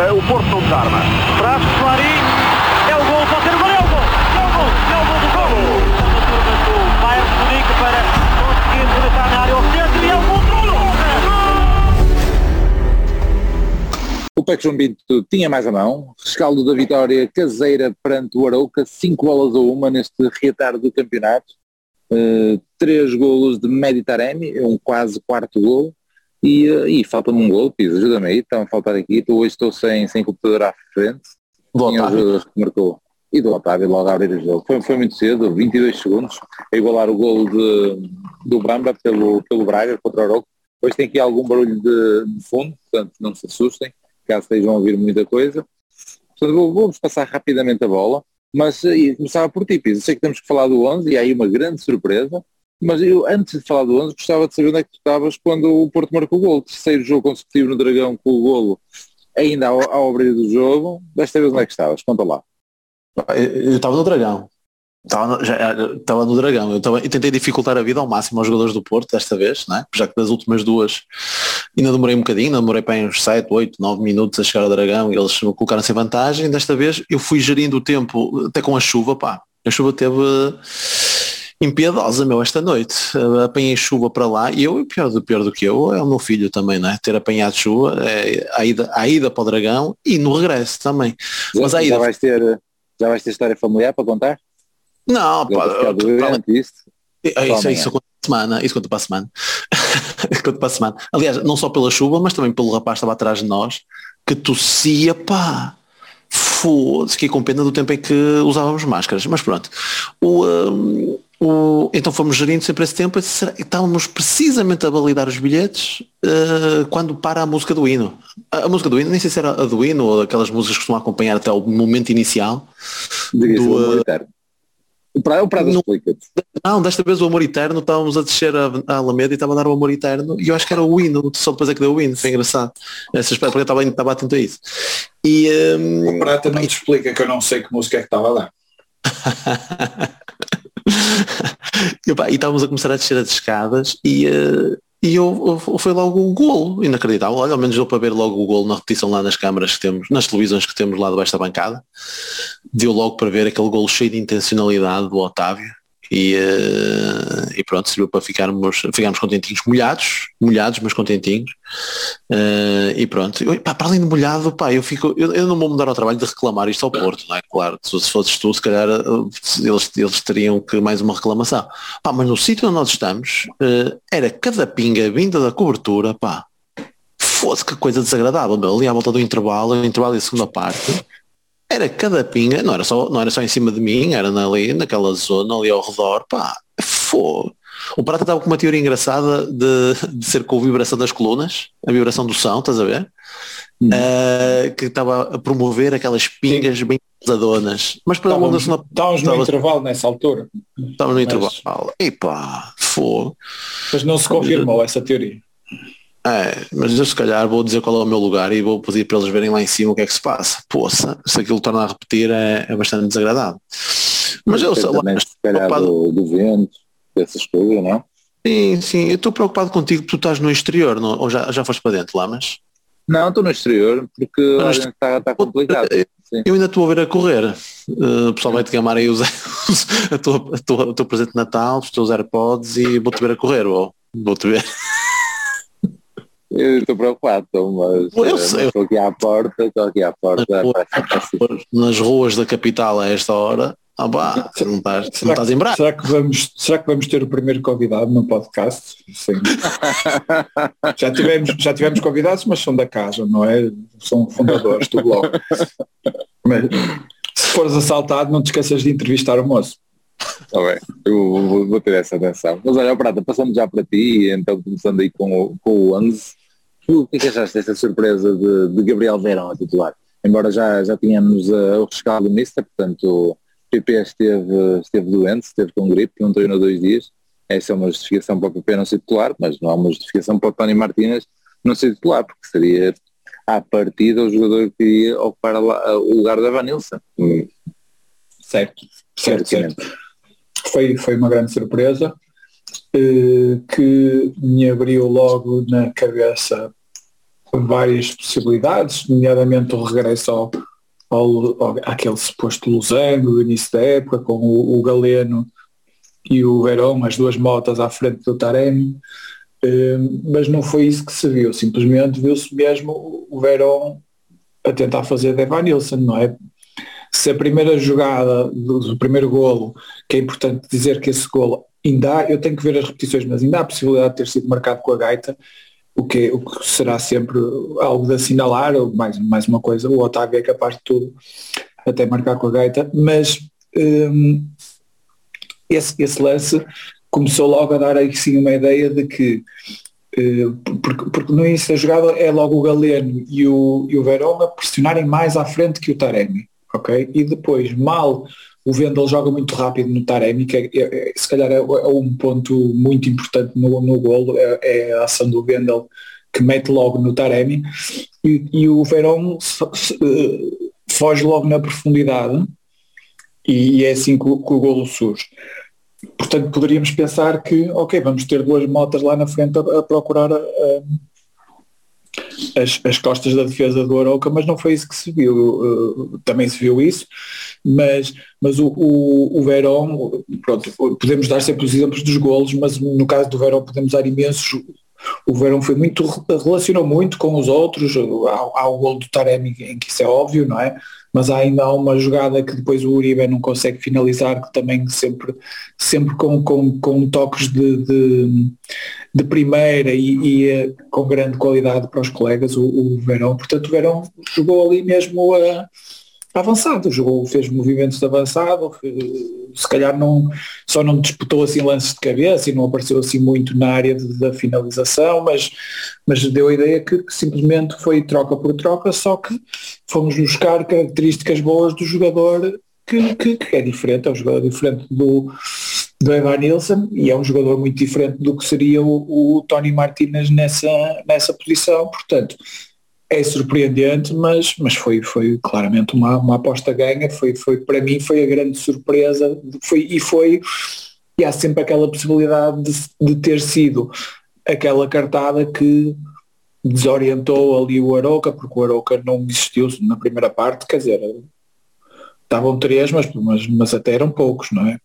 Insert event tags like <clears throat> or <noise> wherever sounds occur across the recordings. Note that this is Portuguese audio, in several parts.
Uh, o Porto não desarma. Traz Clarim. É o gol, pode ser o gol, é o gol. É o gol, é o gol do gol. A Bayern de Munique para conseguir rematar na área ao centro e é o gol do O Peco João tinha mais a mão, rescaldo da vitória caseira perante o Arauca, 5 bolas a uma neste reatar do campeonato, uh, três golos de Meditaremi, um quase quarto gol, e, e falta-me um gol, Pisa, ajuda-me aí, estão a faltar aqui, estou, hoje estou sem, sem computador à frente, Do Otávio. que marcou, e do Otávio logo a abrir o jogo, foi, foi muito cedo, 22 segundos, a igualar o golo de, do Bamba pelo, pelo Braga contra o Arauca, hoje tem aqui algum barulho de, de fundo, portanto não se assustem, caso estejam a ouvir muita coisa. Portanto, vou- vou-vos passar rapidamente a bola, mas eh, e começava por ti, Pisa. Sei que temos que falar do 11 e há aí uma grande surpresa, mas eu, antes de falar do 11, gostava de saber onde é que tu estavas quando o Porto marcou o golo. Terceiro jogo consecutivo no Dragão com o golo ainda ao, ao abrir do jogo. Desta vez onde é que estavas? Conta lá. Eu estava no Dragão. Estava no, no Dragão. Eu, estava, eu tentei dificultar a vida ao máximo aos jogadores do Porto desta vez, né? já que das últimas duas ainda demorei um bocadinho, ainda demorei para uns 7, 8, 9 minutos a chegar ao Dragão e eles colocaram-se em vantagem. Desta vez eu fui gerindo o tempo até com a chuva, pá. A chuva teve impiedosa, meu, esta noite. Uh, Apanhei chuva para lá e eu, pior do, pior do que eu, é o meu filho também, né? Ter apanhado chuva, é, a, ida, a ida para o Dragão e no regresso também. Mas já, a já ida vais ter já vais ter história familiar para contar? Não, Já pá, doente, isto? é isso, amanhã. isso conta para a semana, isso conta para a semana. <laughs> conta para a semana. Aliás, não só pela chuva, mas também pelo rapaz que estava atrás de nós, que tossia, pá. Foda-se, fiquei com pena do tempo em que usávamos máscaras. Mas pronto. O, hum, o- então fomos gerindo sempre esse tempo. Será- Estávamos precisamente a validar os bilhetes eh, quando para a música do hino. A, a música do hino, nem sei se era a do hino ou aquelas músicas que costumam acompanhar até o momento inicial. Do, o uh, amor eterno. O Prado, o Prado não- explica-te. Não, desta vez o Amor Eterno, estávamos a descer a, a Alameda e estava a dar o Amor Eterno e eu acho que era o hino, só depois é que deu o hino, foi engraçado. Essa espera, porque eu estava, estava atento a isso. E, hum, O Prata não te explica que eu não sei que música é que estava lá. <laughs> <laughs> e, e estávamos a começar a descer as escadas e, eh, e eu, eu- foi logo o golo, inacreditável. Olha, ao menos deu para ver logo o golo na repetição lá nas câmaras que temos, nas televisões que temos lá debaixo da bancada. Deu logo para ver aquele golo cheio de intencionalidade do Otávio. E, eh, e pronto, serviu para ficarmos, ficarmos contentinhos, molhados, molhados, mas contentinhos. Eh, e pronto, Eu, pá, para além de molhado, pá, eu, fico, eu, eu não vou mudar ao trabalho de reclamar isto ao Porto, não é? Claro, se, se fosses tu, se calhar eh, eles, eles teriam que mais uma reclamação. Pá, mas no sítio onde nós estamos, eh, era cada pinga vinda da cobertura, pá, fosse que coisa desagradável, meu, ali à volta do intervalo, o intervalo e a segunda parte, era cada pinga, não era só, não era só em cima de mim, era ali naquela zona, ali ao redor, pá, fogo. O Prata estava com uma teoria engraçada de, de ser com a vibração das colunas, a vibração do som, estás a ver? Eh, que estava a promover aquelas pingas bem pesadonas. Mas para Estávamos, estávamos no intervalo nessa altura, estava no Mas- intervalo. Epá, fogo. mas não se confirmou essa teoria. É, mas eu se calhar vou dizer qual é o meu lugar e vou pedir para eles verem lá em cima o que é que se passa. Poça, se aquilo torna a repetir é, é bastante desagradável. Mas eu sei lá, se calhar preocupado- do, do vento, dessas coisas, não? sim, sim, eu estou preocupado contigo, tu estás no exterior, não, ou já, já foste para dentro lá, mas Não, estou no exterior porque exterior- está, está complicado. Sim. eu ainda estou a ver a correr. Uh, o pessoal vai-te gamar aí os, a tua, a tua, o teu presente de Natal, os teus AirPods e vou-te ver a correr, ou vou-te ver. Eu estou preocupado, estou, mas Eu eh, sei. estou aqui à porta, estou aqui à porta, que está assim. nas ruas da capital a esta hora. Ah, pá, se não estás, se não estás em braço. será, que vamos, será que vamos ter o primeiro convidado no podcast? Sim. <laughs> já, tivemos, já tivemos convidados, mas são da casa, não é? São fundadores do blog. Mas, se fores assaltado, não te esqueças de entrevistar o moço. Está bem, eu vou, vou ter essa atenção. Mas olha, Prata, passando já para ti, então começando aí com o, com o 11, tu, o que é que achaste desta surpresa de, de Gabriel Verão a titular? Embora já, já tínhamos uh, o rescaldo do Mister, portanto o PP esteve, esteve doente, esteve com gripe, não treinou dois dias. Essa é uma justificação para o PP não ser titular, mas não há uma justificação para o Tony Martínez não ser titular, porque seria à partida o jogador que iria ocupar o lugar da Vanilson. Hum, Certo, certo, Certamente. certo. Foi, foi uma grande surpresa eh, que me abriu logo na cabeça várias possibilidades, nomeadamente o regresso ao, ao, àquele suposto losango do início da época, com o, o Galeno e o Verón, as duas motas à frente do Taremi, uh, mas não foi isso que se viu, simplesmente viu-se mesmo o Verón a tentar fazer de Evan Nilsson, não é? Se a primeira jogada do, do, primeiro golo, que é importante dizer que esse golo ainda há, eu tenho que ver as repetições, mas ainda há a possibilidade de ter sido marcado com a gaita, o que, o que será sempre algo de assinalar, ou mais, mais uma coisa, o Otávio é capaz de tudo, até marcar com a gaita, mas hum, esse, esse lance começou logo a dar aí sim uma ideia de que uh, porque, porque, no início da jogada é logo o Galeno e o, e o Verón a pressionarem mais à frente que o Taremi, ok? E depois, mal o Vendel joga muito rápido no Taremi, que é, é, é se calhar é, é, um ponto muito importante no, no golo, é, é, a ação do Vendel que mete logo no Taremi e, e o Verón uh, foge logo na profundidade e, e é assim que o, que o golo surge. Portanto, poderíamos pensar que, ok, vamos ter duas motas lá na frente a, a procurar uh, as, as, costas da defesa do Aroca, mas não foi isso que se viu. Uh, também se viu isso, mas, mas o, o, o Verón, pronto, podemos dar sempre os exemplos dos golos, mas no caso do Verón podemos dar imensos. O Verón foi muito, relacionou muito com os outros, há, há o gol do Taremi em que isso é óbvio, não é? Mas ainda há uma jogada que depois o Uribe não consegue finalizar, que também sempre, sempre com, com, com toques de, de, de primeira e, e, eh, com grande qualidade para os colegas, o, o Verão. Portanto, o Verão jogou ali mesmo a avançado, jogou, fez movimentos de avançado, se calhar não, só não disputou assim lances de cabeça e não apareceu assim muito na área de, da finalização, mas, mas deu a ideia que, que, simplesmente foi troca por troca, só que fomos buscar características boas do jogador que, que, que é diferente, é um jogador diferente do, do Evan Nilsson e é um jogador muito diferente do que seria o, o Tony Martinez nessa, nessa posição, portanto é surpreendente, mas, mas foi, foi claramente uma, uma aposta ganha, foi, foi, para mim foi a grande surpresa, foi, e foi, e há sempre aquela possibilidade de, de ter sido aquela cartada que desorientou ali o Aroca, porque o Aroca não existiu na primeira parte, quer dizer, estavam três, mas, mas, mas até eram poucos, não é?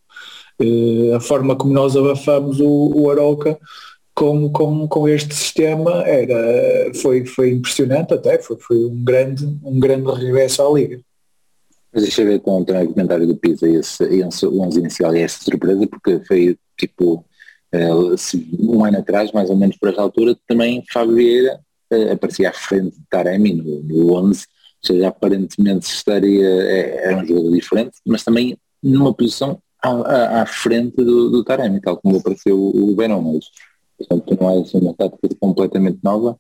Uh, a forma como nós abafamos o, o Aroca com, com, com este sistema era, foi, foi impressionante até, foi, foi um, grande, um grande regresso à Liga. Mas deixa eu ver com o comentário do Pisa esse, esse 11 inicial e essa surpresa, porque foi tipo um ano atrás, mais ou menos por esta altura, também Fábio Vieira uh, aparecia à frente de Taremi no, no 11, ou seja, aparentemente estaria, é, era um jogador diferente, mas também numa posição à, à, à frente do, do Taremi, tal como apareceu o Benon, mas Portanto, não é assim, uma tática completamente nova,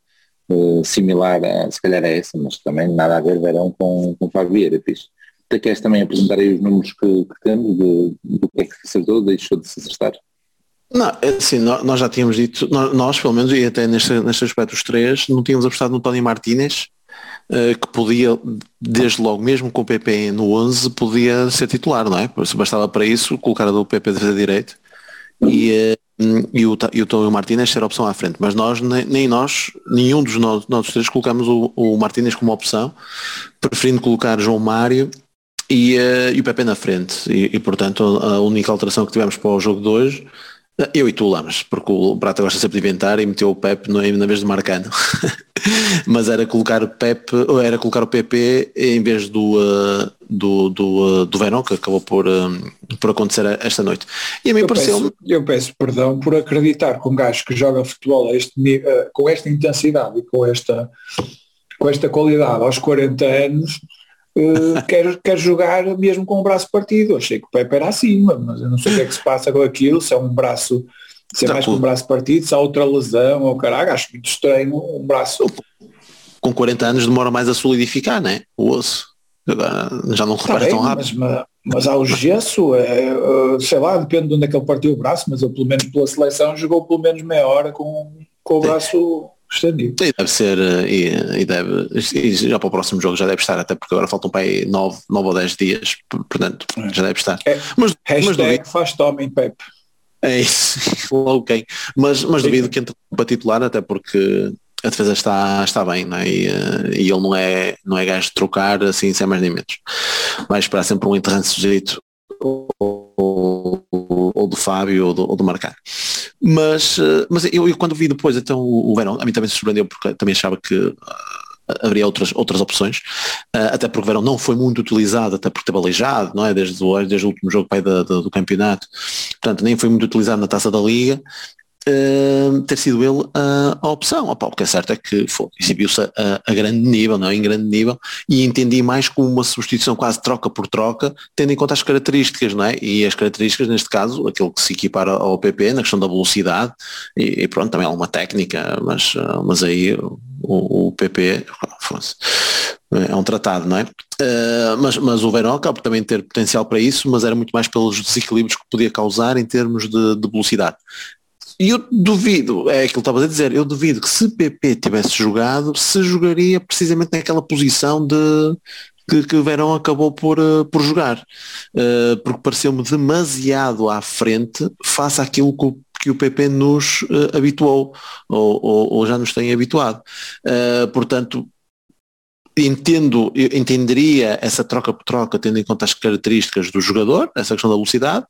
uh, similar a, se calhar a essa, mas também nada a ver verão com, com Fábio Vieira, fiz. Te queres também apresentar aí os números que, que temos, de, do que é que se acertou, deixou de se acertar? Não, é assim, nós já tínhamos dito, nós pelo menos, e até neste, neste aspecto os três, não tínhamos apostado no Tony Martínez, uh, que podia, desde logo, mesmo com o PP no 11, podia ser titular, não é? Bastava para isso colocar o PP de direito e, e o, e o Tony Martínez ser opção à frente, mas nós, nem, nem nós, nenhum dos nossos três colocamos o, o Martínez como opção, preferindo colocar João Mário e, uh, e o Pepe na frente. E, e, portanto a única alteração que tivemos para o jogo de hoje eu e tu, Lamas, porque o Prata gosta sempre de inventar e meteu o Pep no, na vez de Marcano. <laughs> Mas era colocar o Pep, ou era colocar o PP em vez do, uh, do, do, uh, do Verão, que acabou por, uh, por acontecer esta noite. E a mim eu pareceu peço, Eu peço perdão por acreditar que um gajo que joga futebol este, com esta intensidade e com esta, com esta qualidade aos 40 anos uh, quer, quer jogar mesmo com o braço partido. Achei que o Pepe era acima, mas eu não sei o que é que se passa com aquilo, se é um braço, se é mais com um braço partido, se há outra lesão ou caralho, acho muito estranho um braço. Com 40 anos demora mais a solidificar, né? O osso. Já não repara tá tão rápido. Mas, mas, mas há o gesso, é, é, sei lá, depende de onde é que ele partiu o braço, mas eu pelo menos pela seleção jogou pelo menos meia hora com, com o braço estendido. E deve ser, eh, e, e, deve, e já para o próximo jogo já deve estar, até porque agora faltam para aí 9, 9 ou 10 dias, portanto é. já deve estar. É, mas, mas duvido, faz homem Pepe. É isso, <laughs> quem. Mas, mas duvido que entre para titular, até porque a defesa está, está bem não é? e, e, ele não é, não é gajo de trocar assim sem mais nem menos. Vai esperar sempre um enterrante sujeito ou, ou, do Fábio ou do, ou do. Mas, mas eu, eu, quando vi depois então o, Verão, a mim também se surpreendeu porque também achava que haveria outras, outras opções, uh, até porque o Verão não foi muito utilizado, até porque teve aleijado, não é? Desde o, desde o último jogo pai, do, do, do campeonato, portanto nem foi muito utilizado na taça da Liga, Uh, ter sido ele a opção. Opa, o que é certo é que exibiu-se a, a, grande nível, não é? em grande nível, e entendi mais como uma substituição quase troca por troca, tendo em conta as características, não é? E as características, neste caso, aquilo que se equipara ao PP, na questão da velocidade, e, e pronto, também alguma técnica, mas, uh, mas aí o, o PP é um tratado, não é? Uh, mas, mas o Verão acaba também ter potencial para isso, mas era muito mais pelos desequilíbrios que podia causar em termos de, de velocidade. E eu duvido, é aquilo que estavas a dizer, eu duvido que se PP tivesse jogado, se jogaria precisamente naquela posição de que, que o Verão acabou por, uh, por jogar. Uh, porque pareceu-me demasiado à frente face àquilo que o, que o PP nos uh, habituou, ou, ou, ou, já nos tem habituado. portanto, entendo, entenderia essa troca por troca, tendo em conta as características do jogador, essa questão da velocidade,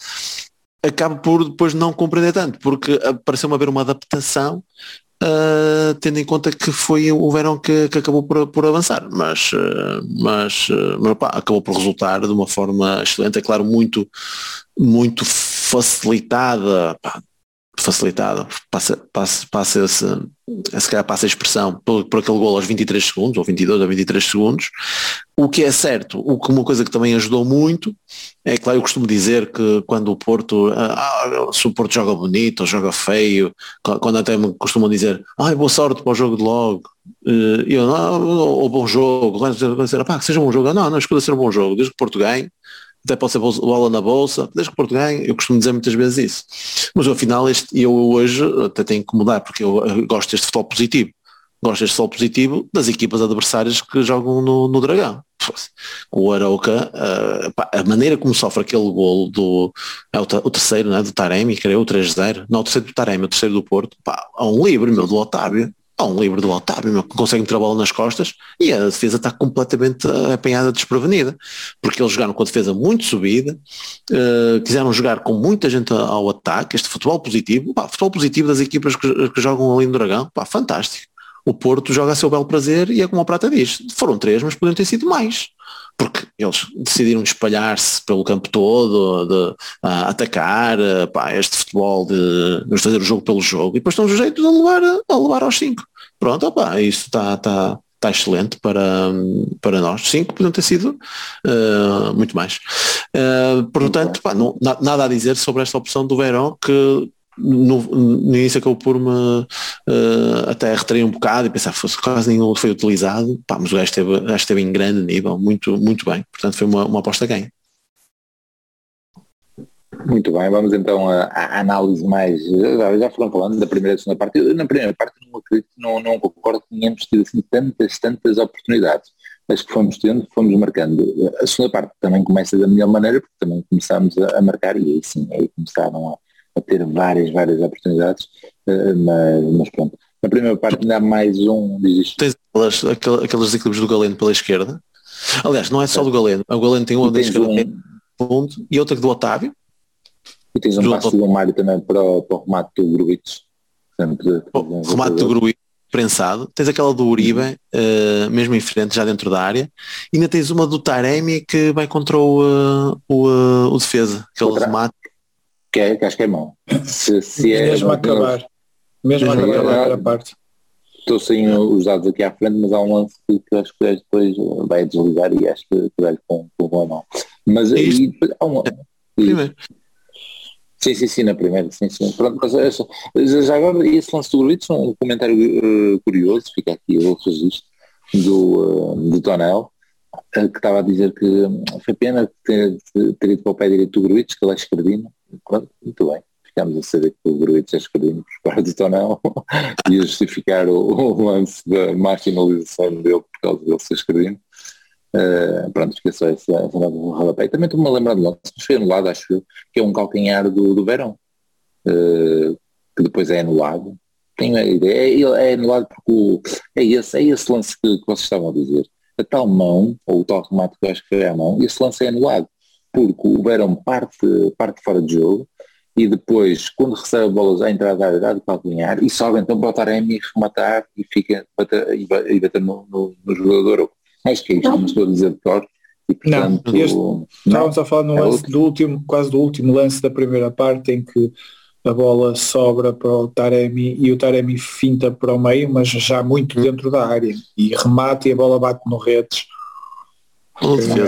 acabo por depois não compreender tanto, porque pareceu-me haver uma adaptação Uh, tendo em conta que foi o verão que, que acabou por, por, avançar, mas, uh, mas, uh, mas acabou por resultar de uma forma excelente, é claro, muito, muito facilitada, facilitada, passa, passa, passa esse, se calhar passa a expressão por, por aquele gol aos 23 segundos, ou 22 ou 23 segundos, o que é certo, o que uma coisa que também ajudou muito, é claro, eu costumo dizer que quando o Porto, ah, ah, se o Porto joga bonito ou joga feio, quando até me costumam dizer, ai, boa sorte para o jogo de logo, eh, eu, não, ou bom jogo, quando dizer, pá, que seja um bom jogo, não, não escuta ser um bom jogo, desde que o Porto ganhe, até pode ser bola na bolsa, desde que Porto ganhe, eu costumo dizer muitas vezes isso. Mas afinal este, eu hoje até tenho que mudar, porque eu gosto deste futebol positivo. Gosto deste futebol positivo das equipas adversárias que jogam no, no Dragão. O Arauca, uh, a maneira como sofre aquele golo do é o, o terceiro, né, do Taremi, era o 3-0, não o terceiro do Taremi, o terceiro do Porto, pá, há um livre, meu, do Otávio, há um livre do Otávio, meu, que consegue meter a bola nas costas e a defesa está completamente apanhada desprevenida, porque eles jogaram com a defesa muito subida, uh, quiseram jogar com muita gente ao ataque, este futebol positivo, pá, futebol positivo das equipas que, que jogam ali no Dragão, pá, fantástico. O Porto joga a seu belo prazer e é como a Prata diz, foram três, mas poderiam ter sido mais porque eles decidiram espalhar-se pelo campo todo, de, uh, atacar, uh, pá, este futebol de nos fazer o jogo pelo jogo, e depois estão sujeitos a levar, a levar aos cinco. Pronto, opa, isso está tá, tá excelente para, para nós. Cinco podiam ter sido uh, muito mais. portanto, pá, não, nada a dizer sobre esta opção do Verão, que no, no início acabou por me uh, até retrair um bocado e pensar fosse quase nenhum foi utilizado, pá, mas o gajo esteve, gajo esteve em grande nível, muito, muito bem. Portanto foi uma, uma aposta ganha. Muito bem, vamos então à, análise mais. Já foram falando da primeira e segunda parte. Eu, na primeira parte não acredito, não, não concordo que tenhamos tido assim tantas, tantas oportunidades. Acho que fomos tendo, fomos marcando. A segunda parte também começa da melhor maneira, porque também começamos a, a marcar e aí sim, aí começaram a, a ter várias, várias oportunidades, uh, mas, mas, pronto. Na primeira parte ainda há mais um, diz isto. Tens aquelas, aqueles equilíbrios do Galeno pela esquerda. Aliás, não é só do Galeno. O Galeno tem uma da esquerda um... ponto, e outra do Otávio. E tens um passo do Mário também para, o, para o remate do Gruitos. O remate do Gruitos prensado, tens aquela do Uribe, uh, mesmo em frente, já dentro da área, e ainda tens uma do Taremi que vai contra o, uh, o, uh, o defesa, aquele Outra. remate que, é, que acho que é mau. Se, se é, mesmo a acabar. Mesmo a acabar a parte. Estou sem os dados aqui à frente, mas há um lance que, que acho que depois vai desligar e acho que vai com, com bom não. Mas aí há um. Primeiro. Sim, sim, sim, na primeira, sim, sim. Pronto, mas essa, já agora esse lance do Gruitch, um comentário uh, curioso, fica aqui o registro do, uh, do Tonel, uh, que estava a dizer que foi pena ter, ter ido para o pé direito do Gruitch, que ele é esquerdino, muito bem. Ficámos a saber que o Gruitch é escolhido por do Tonel <laughs> e a justificar o, o, lance da marginalização dele por causa dele ser escrevendo. Uh, pronto, esqueço essa nota do rodapé. Também estou-me a lembrar de lance, mas foi anulado, acho eu, que é um calcanhar do, do Verão, uh, que depois é anulado. tenho a ideia, é, é anulado porque o, é, esse, é esse lance que, que vocês estavam a dizer. A tal mão, ou o tal remate que eu acho que foi a mão, esse lance é anulado, porque o Verão parte, parte fora de jogo e depois, quando recebe a bola já entrada da área, dá de calcanhar e sobe então para o Taremi rematar e fica bater, e bater no, no, no jogador. Acho que é isto, não estou a dizer de cor. E, portanto, não, este, estávamos a falar no é lance outro. do último, quase do último lance da primeira parte em que a bola sobra para o Taremi e o Taremi finta para o meio, mas já muito dentro da área e remata e a bola bate no redes.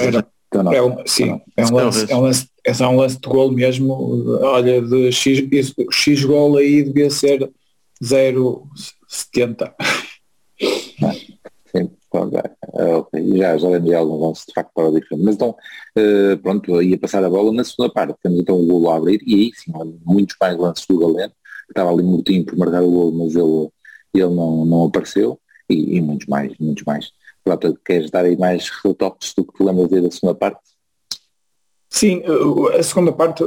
Era, é um, sim, é um, lance, é, um lance, é só um lance de gol mesmo. Olha, de X, X gol aí devia ser 0,70. <laughs> Sim, okay. já, já lembrei algum lance de facto para o diferente. Mas então, uh, pronto, ia passar a bola na segunda parte. Temos então o golo a abrir e aí sim, muitos mais lances do Galeno, que estava ali mortinho por marcar o golo, mas ele, ele não, não apareceu e, e muitos mais, muitos mais. Queres dar aí mais retoques do que te lembras da segunda parte? Sim, a segunda parte,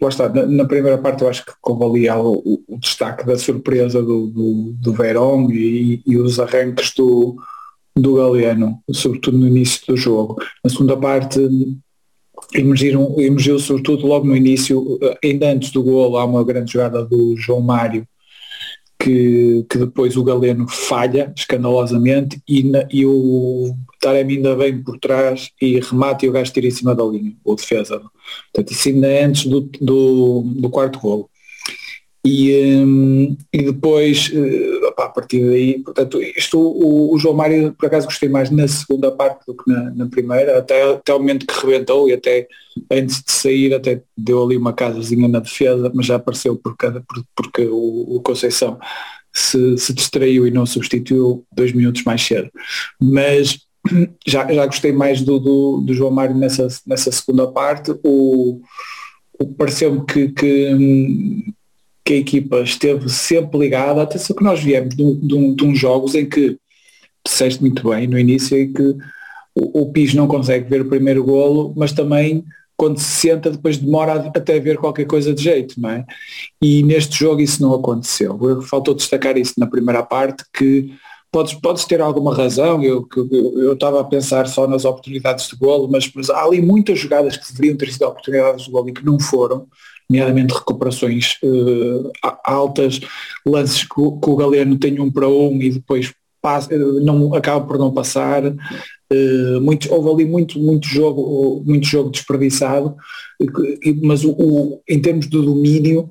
lá está, na, primeira parte eu acho que houve ali o, o, destaque da surpresa do, do, do Verón e, e, os arranques do, do Galeano, sobretudo no início do jogo. Na segunda parte emergiram, emergiu sobretudo logo no início, ainda antes do golo, há uma grande jogada do João Mário que, que depois o Galeno falha escandalosamente e, na, e o Taremi ainda vem por trás e remata e o gajo tira em cima da linha, o defesa. Portanto, isso ainda é antes do, do, do quarto golo. E, um, e depois, uh, a partir daí, portanto, isto o, o, João Mário, por acaso gostei mais na segunda parte do que na, na, primeira, até, até o momento que rebentou e até antes de sair até deu ali uma casazinha na defesa, mas já apareceu porque, porque o, o Conceição se, se distraiu e não substituiu dois minutos mais cedo. Mas já, já gostei mais do, do, do João Mário nessa, nessa segunda parte. O, o pareceu-me que, que hum, que a equipa esteve sempre ligada, até só que nós viemos de, de, de uns jogos em que disseste muito bem no início em que o, o Pis não consegue ver o primeiro golo, mas também quando se senta depois demora até ver qualquer coisa de jeito, não é? E neste jogo isso não aconteceu. Faltou destacar isso na primeira parte que podes, podes ter alguma razão, eu, estava a pensar só nas oportunidades de golo, mas, mas há ali muitas jogadas que deveriam ter sido oportunidades de golo e que não foram, nomeadamente recuperações uh, altas, lances que, o Galeno tem um para um e depois passa, não, acaba por não passar. Uh, houve ali muito, muito, jogo, muito jogo desperdiçado, mas o, o, em termos de domínio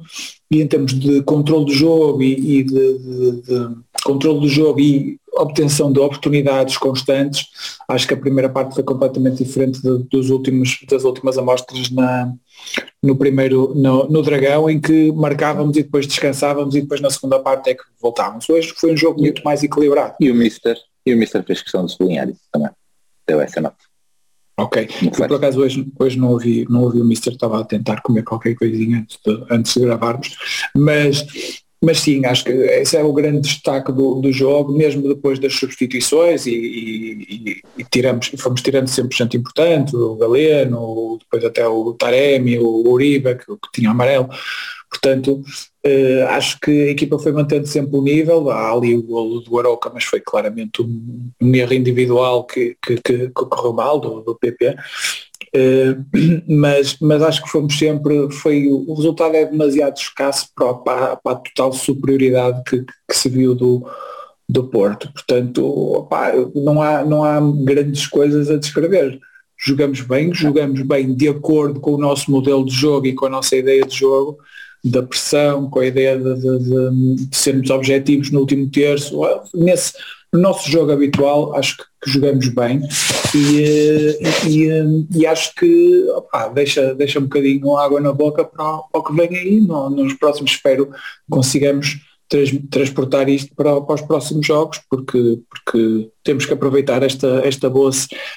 e em termos de controle do jogo e, e de, de, de controle do jogo e obtenção de oportunidades constantes, acho que a primeira parte foi completamente diferente de, dos últimos, das últimas amostras na, no primeiro, no, no, Dragão, em que marcávamos e depois descansávamos e depois na segunda parte é que voltávamos. Hoje foi um jogo muito mais equilibrado. E o Mister, e o Mister fez questão de sublinhar isso também. Deu essa nota. Ok. Por acaso hoje, hoje não, ouvi, não ouvi o Mister, estava a tentar comer qualquer coisinha antes de, antes de gravarmos, mas mas sim, acho que esse é o grande destaque do, do jogo, mesmo depois das substituições e, e, e tiramos, fomos tirando sempre gente importante, o Galeno, depois até o Taremi, o Uribe, que, que tinha amarelo. Portanto, eh, acho que a equipa foi mantendo sempre o nível, há ali o golo do Aroca, mas foi claramente um, um erro individual que, que, que, correu mal do, do PP. Uh, <clears throat> mas, mas acho que fomos sempre, foi, o resultado é demasiado escasso para, para, para a total superioridade que, que, se viu do, do Porto. Portanto, não, há, não há grandes coisas a descrever. Jogamos bem, jogamos bem de acordo com o nosso modelo de jogo e com a nossa ideia de jogo, da pressão, com a ideia de, de, de, de sermos objetivos no último terço. Nesse, no nosso jogo habitual, acho que, que jogamos bem e, eh, e, eh, e, acho que opa, deixa, deixa um bocadinho água na boca para, para o que vem aí. No, nos próximos espero consigamos trans, transportar isto para, para, os próximos jogos, porque, porque temos que aproveitar esta, esta boa.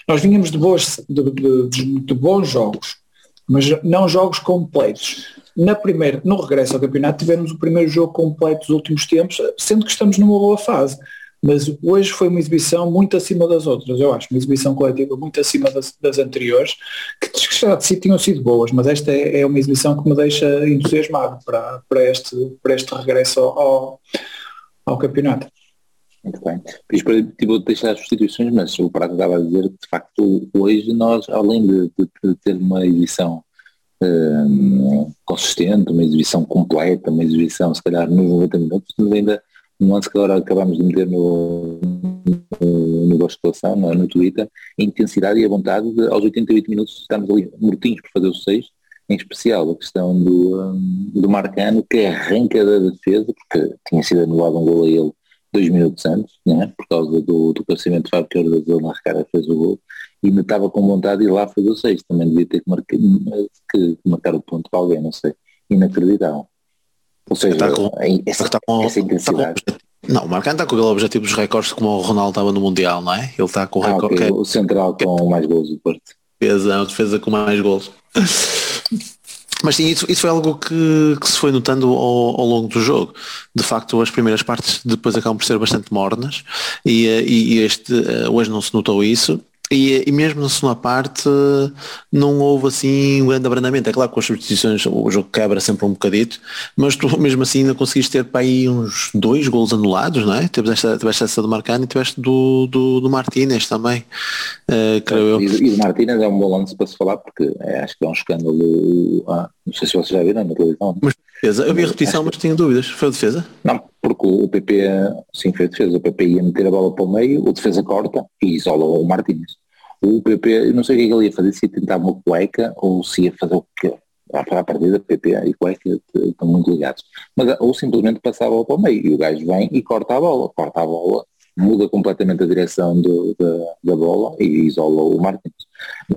Nós vinhamos de, boas, de, de, de bons jogos, mas não jogos completos. Na primeira, no regresso ao campeonato tivemos o primeiro jogo completo dos últimos tempos, sendo que estamos numa boa fase mas hoje foi uma exibição muito acima das outras, eu acho, uma exibição coletiva muito acima das, das anteriores, que já de si tinham sido boas, mas esta é, é, uma exibição que me deixa entusiasmado para, para, este, para este regresso ao, ao campeonato. Muito bem. Fiz para tipo, deixar as substituições, mas o Prata estava a dizer que de facto hoje nós, além de, de, ter uma edição um, consistente, uma exibição completa, uma exibição se calhar nos 90 minutos, ainda um lance que agora acabamos de meter no, no, no de no, no Twitter, a intensidade e a vontade de aos 88 minutos estarmos ali mortinhos por fazer o 6, em especial a questão do, um, do Marcano que arranca da defesa, porque tinha sido anulado um gol a ele dois minutos antes, né? por causa do, do crescimento de Fábio que da zona recarga fez o gol, e me estava com vontade de ir lá fazer o 6, também devia ter que marcar, que marcar o ponto para alguém, não sei, inacreditável. Ou seja, Está com- essa, está com- essa está com intensidade. Não, o Marcano está com aquele objetivo dos recordes como o Ronaldo estava no Mundial, não é? Ele está com o Ah, recorde ok, que é O central com mais gols do Porto. defesa, defesa com mais gols. Mas sim, isso, isso foi algo que, que se foi notando ao, ao longo do jogo. De facto, as primeiras partes depois acabam por ser bastante mornas e, eh, e, e este, eh, hoje não se notou isso. E, e mesmo na segunda parte não houve assim um grande abrandamento. É claro que com as substituições o jogo quebra sempre um bocadito, mas tu mesmo assim ainda conseguiste ter para aí uns dois gols anulados, não é? Tiveste esta, tiveste essa do Marcano e tiveste do, do, do Martínez também, eh, creio eu. E, e do Martínez é um bom lance para se falar porque é, acho que é um escândalo. ah, não sei se vocês já viram na televisão. Mas defesa, eu vi a repetição, mas tinha dúvidas. Foi a defesa? Não, porque o PP, sim, foi a defesa. O PP ia meter a bola para o meio, o defesa corta e isola o Martínez. O PP, não sei o que é que ele ia fazer, se ia tentar uma cueca ou se ia fazer o que para a partida, PP e cueca estão muito ligados. Mas, ou simplesmente passava a bola para o meio e o gajo vem e corta a bola. Corta a bola, muda completamente a direção do- da, da bola e isola o Martins.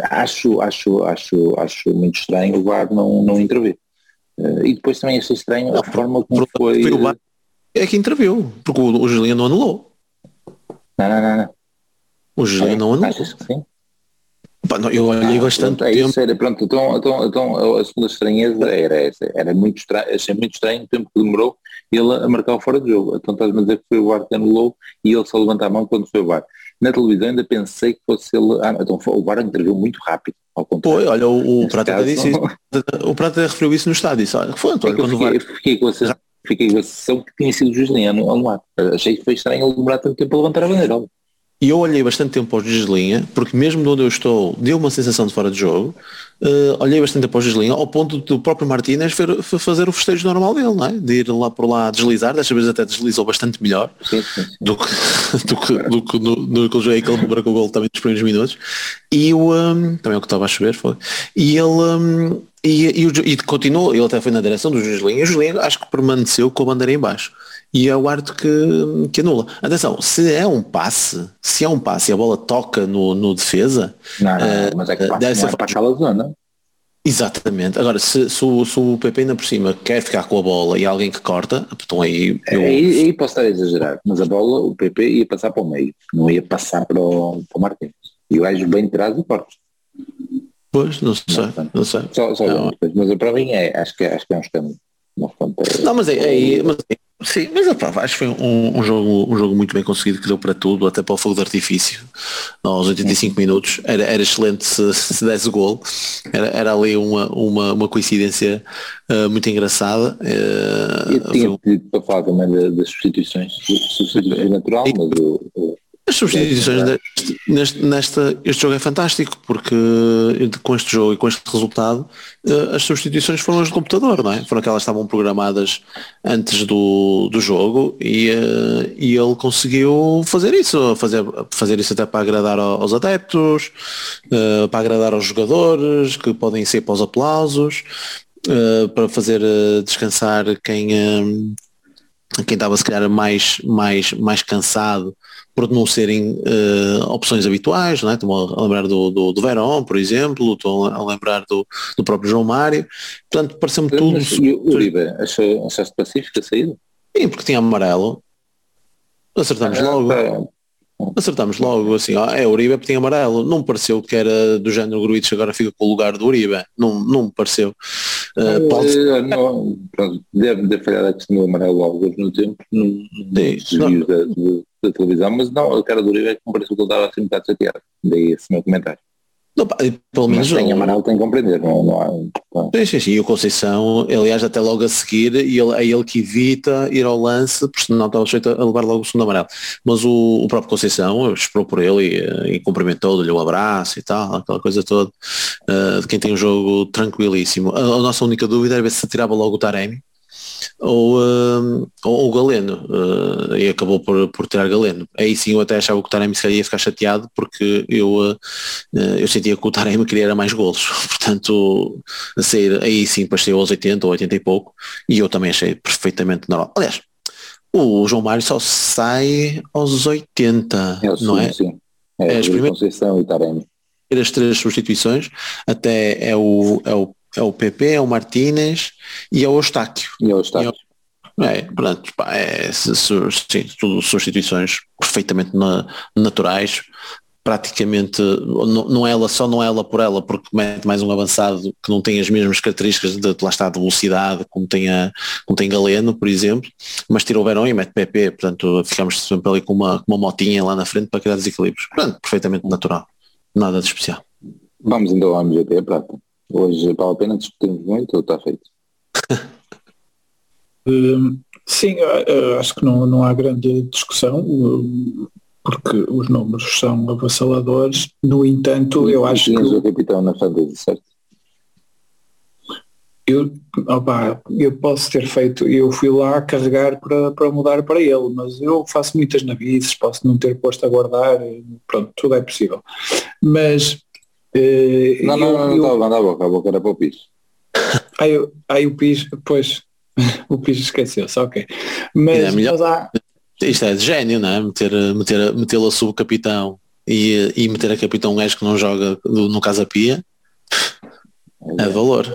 Acho, acho, acho, acho muito estranho o VAR não, não intervir. Eh, e depois também achei estranho a forma como foi. Foi o VAR é que interviu, porque o, o Juliano não anulou. Não, não, não. não. O Juliano não anulou. Achas que sim? Pá, não, eu olhei Ah, bastante pronto, é tempo. isso, era, pronto, então, então, então a segunda estranheza era essa, era muito estranho, achei muito estranho o tempo que demorou ele a marcar o fora de jogo. Então estás-me a dizer que foi o VAR que anulou e ele só levanta a mão quando foi o VAR. Na televisão ainda pensei que fosse ele. Ah, então o VAR interviu muito rápido, ao contrário. Foi, olha, o, o Prata caso, disse isso. O Prata referiu isso no estádio. Disse, olha, foi É António, que eu o VAR. fiquei, fiquei com a sensação, fiquei com a sensação que tinha sido o Juliano anulado. Achei que foi estranho ele demorar tanto tempo a levantar a bandeira. E eu olhei bastante tempo para os de linha, porque mesmo de onde eu estou, deu uma sensação de fora de jogo. Eh, olhei bastante tempo para os de linha, ao ponto do próprio Martínez fazer o festejo normal dele, não é? De ir lá por lá deslizar, desta vez até deslizou bastante melhor Sim, sim, sim. do que, <laughs> do que, do que no, no que ele marcou o gol também nos primeiros minutos. E o um, também é o que estava a chover, foi. E ele um, e, e, e continuou, ele até foi na direção do Juscelino, e o Juscelino acho que permaneceu com a bandeira em baixo. E é o árbitro que, que anula. Atenção, se é um passe, se é um passe e a bola toca no, no defesa, Não, não, mas é que passa deve não ser é para de aquela zona. exatamente. Agora, se, se, o, se o PP ainda por cima quer ficar com a bola e alguém que corta, então aí eu, Aí, aí posso estar a exagerar, mas a bola, o PP ia passar para o meio, não ia passar para o, para o Martins. E o gajo bem de trás e corte. pois, não sei, não sei. Só, só Não. Mas para mim é, acho que, acho que é um escândalo. Não, é- Não, mas é, é, mas, sim, mas opá, acho que foi um, um jogo, um jogo muito bem conseguido que deu para tudo, até para o fogo de artifício aos 85 minutos. Era, era excelente se, se desse gol. Era, era ali uma, uma, uma coincidência eh, muito engraçada. eh, Eu foi tinha um- pedido para falar também da- das substituições, substituições natural, mas o, o- As substituições deste- neste, nesta, este jogo é fantástico porque eh, com este jogo e com este resultado eh, as substituições foram as do computador, não é? Foram aquelas que estavam programadas antes do, do jogo e, eh, e ele conseguiu fazer isso, fazer, fazer isso até para agradar ao- aos adeptos, para agradar aos jogadores que podem ser para os aplausos, para fazer descansar quem, quem estava se calhar mais, mais, mais cansado por não serem eh, opções habituais, não é? Estou a lembrar do, do, do Verón, por exemplo, estou a lembrar do, do próprio João Mário, portanto pareceu-me tudo mas, e o Uribe, achou, achaste pacífica a saída? sim, porque tinha amarelo, acertamos logo, Ah, acertamos logo, assim, ó, é Uribe porque tinha amarelo, não me pareceu que era do género Gruitch agora fica com o lugar do Uribe, não, não me pareceu. Pode Eh, não, pronto, deve ter falhado a questão do amarelo logo no tempo, desvio da, da- da televisão, mas não, a cara do Uribe é que me pareceu que ele estava assim um bocado chateado. Daí esse meu comentário. Não, pá, e pelo menos Mas tem o- amarelo, tem que compreender. Não, não há, não. Sim, sim, sim. E o Conceição, aliás, até logo a seguir, e ele, é ele que evita ir ao lance, porque senão estava sujeito a levar logo o segundo amarelo. Mas o, o próprio Conceição esperou por ele e, eh, e cumprimentou, deu um abraço e tal, aquela coisa toda, eh, de quem tem um jogo tranquilíssimo. A, a nossa única dúvida era ver se tirava logo o Taremi ou, eh, ou o Galeno, eh, e acabou por, por tirar Galeno. Aí sim eu até achava que o Taremi se calhar ia ficar chateado, porque eu, eh, eu sentia que o Taremi queria era mais golos. <laughs> Portanto, a sair aí sim pareceu aos 80 ou 80 e pouco e eu também achei perfeitamente normal. Aliás, o João Mário só sai aos 80, É o não é? sim. É, É, as é primeiras- Conceição e Taremi. As três substituições, até é o, é o, é o PP, é o Martínez e é o Eustáquio. E o Estádio. É, pronto, pá, é, sim, tudo substituições perfeitamente na- naturais, praticamente, não, não é ela só não é ela por ela, porque mete mais um avançado que não tem as mesmas características de, lá está, de velocidade, como tem, a, como tem Galeno, por exemplo, mas tira o Verão e mete PP, portanto ficamos sempre ali com uma, com uma motinha lá na frente para criar desequilíbrios. Pronto, perfeitamente natural, nada de especial. Vamos então ao MGP, Prata. Hoje vale a pena discutirmos muito ou está feito? <laughs> Hum, Sim, acho que não, não há grande discussão, porque os números são avassaladores. No entanto, eu acho que o capitão na fantasy, certo? eu, opá, eu posso ter feito, eu fui lá carregar para, para mudar para ele, mas eu faço muitas navices, posso não ter posto a guardar, pronto, tudo é possível. Mas eh, Não, não, eu- não, não eu- estava a boca, a boca era para o piso. <laughs> Aí, eu- aí o PIS, pois, <laughs> o PIS esqueceu-se, ok. Mas, É melhor- mas há, Isto é de gênio, não é? Meter, meter, metê-lo a subcapitão e, e meter a capitão um gajo que não joga, no, no caso a Pia, é de valor.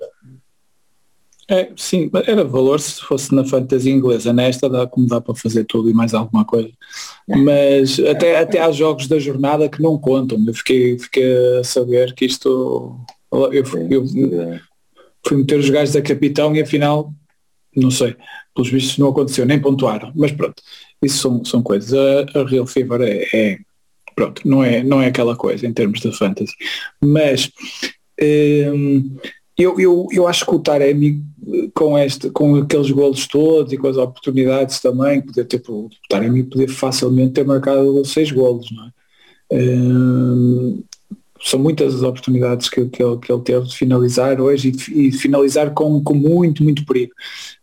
É, sim, era valor se fosse na fantasia inglesa. Nesta dá como dá para fazer tudo e mais alguma coisa. Mas até, até há jogos da jornada que não contam. Eu fiquei, fiquei a saber que isto. Eu, eu, fui meter os gajos da capitão e afinal, não sei, pelos vistos não aconteceu, nem pontuaram. Mas pronto, isso são, são coisas. A, a Real Fever é, é- pronto, não é, não é aquela coisa em termos de fantasy. Mas hum, eu, eu, eu acho que o Taremi com, este, com aqueles golos todos e com as oportunidades também, poder ter, o Taremi poder facilmente ter marcado seis golos, não é? Hum, são muitas as oportunidades que, que, ele, que ele teve de finalizar hoje e, e de finalizar com, com muito, muito perigo.